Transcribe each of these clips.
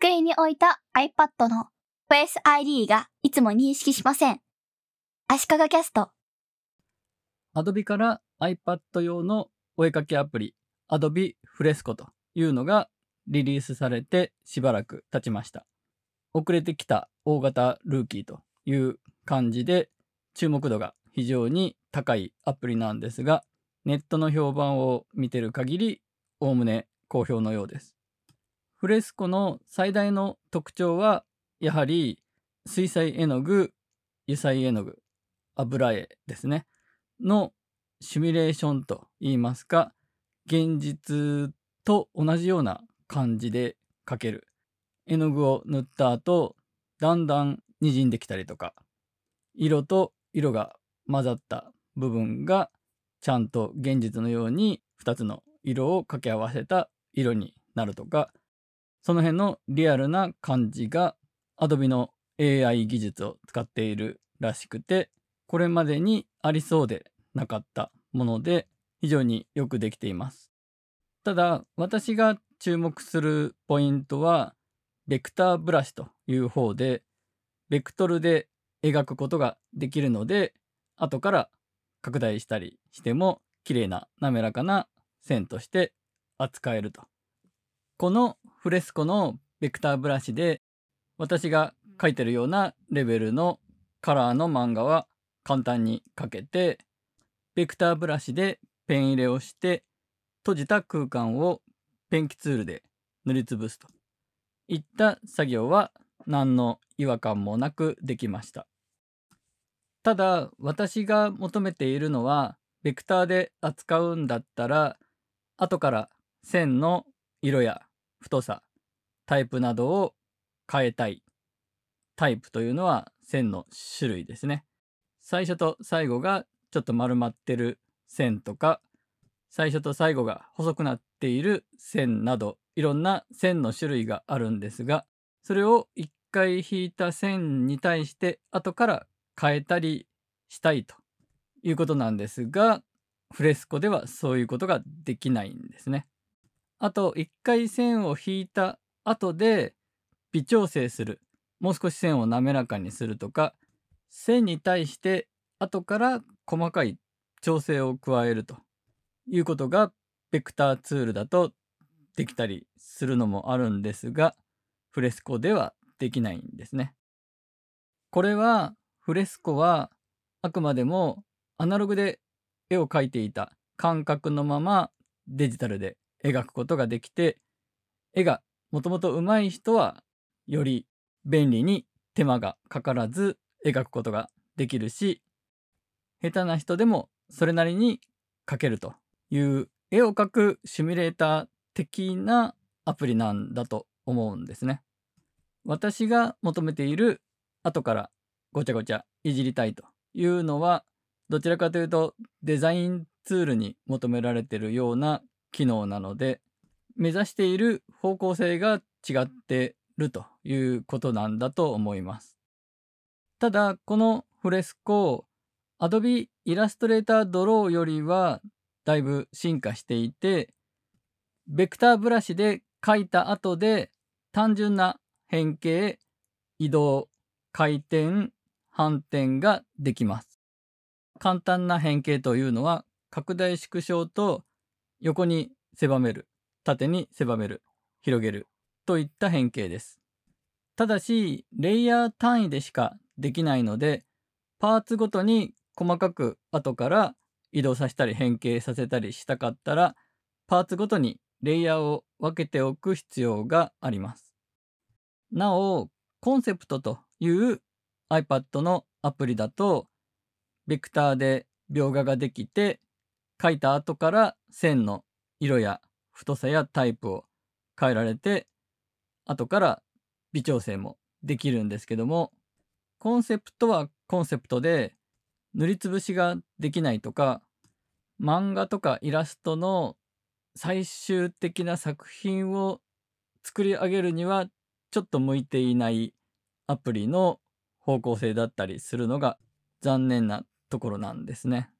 机に置いた iPad の Face ID がいつも認識しません。足利キャスト。Adobe から iPad 用のお絵かきアプリ Adobe Fresco というのがリリースされてしばらく経ちました。遅れてきた大型ルーキーという感じで注目度が非常に高いアプリなんですが、ネットの評判を見てる限り、おおむね好評のようです。フレスコの最大の特徴は、やはり水彩絵の具、油彩絵の具、油絵ですね、のシミュレーションといいますか、現実と同じような感じで描ける。絵の具を塗った後、だんだん滲んできたりとか、色と色が混ざった部分がちゃんと現実のように2つの色を掛け合わせた色になるとか、その辺のリアルな感じが Adobe の AI 技術を使っているらしくて、これまでにありそうでなかったもので非常によくできています。ただ、私が注目するポイントは、ベクターブラシという方で、ベクトルで描くことができるので、後から拡大したりしても綺麗な滑らかな線として扱えると。このフレスコのベクターブラシで私が描いてるようなレベルのカラーの漫画は簡単に描けてベクターブラシでペン入れをして閉じた空間をペンキツールで塗りつぶすといった作業は何の違和感もなくできました。ただ私が求めているのはベクターで扱うんだったら後から線の色や太さタイプなどを変えたいタイプというのは線の種類ですね最初と最後がちょっと丸まってる線とか最初と最後が細くなっている線などいろんな線の種類があるんですがそれを一回引いた線に対して後から変えたりしたいということなんですが、フレスコではそういうことができないんですね。あと、一回線を引いた後で微調整する。もう少し線を滑らかにするとか、線に対して後から細かい調整を加えるということがベクターツールだとできたりするのもあるんですが、フレスコではできないんですね。これはフレスコはあくまでもアナログで絵を描いていた感覚のままデジタルで描くことができて絵がもともと上手い人はより便利に手間がかからず描くことができるし下手な人でもそれなりに描けるという絵を描くシミュレーター的なアプリなんだと思うんですね。私が求めている後からごちゃごちゃいじりたいというのはどちらかというとデザインツールに求められているような機能なので目指している方向性が違ってるということなんだと思います。ただこのフレスコ Adobe Illustrator Draw よりはだいぶ進化していてベクターブラシで描いた後で単純な変形移動回転反転ができます。簡単な変形というのは拡大縮小と横に狭める、縦に狭める、広げるといった変形です。ただし、レイヤー単位でしかできないので、パーツごとに細かく後から移動させたり変形させたりしたかったら、パーツごとにレイヤーを分けておく必要があります。なお、コンセプトという iPad のアプリだと、ベクターで描画ができて、描いた後から線の色や太さやタイプを変えられて、後から微調整もできるんですけども、コンセプトはコンセプトで塗りつぶしができないとか、漫画とかイラストの最終的な作品を作り上げるにはちょっと向いていないアプリの方向性だったりするのが残念なところなんですね。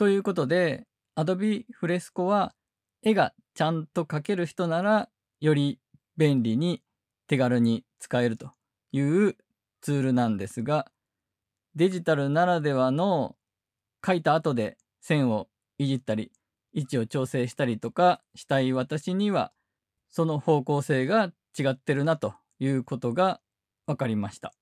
ということで Adobe Fresco は絵がちゃんと描ける人ならより便利に手軽に使えるというツールなんですが、デジタルならではの書いた後で線をいじったり、位置を調整したりとかしたい私には、その方向性が違ってるなということが分かりました。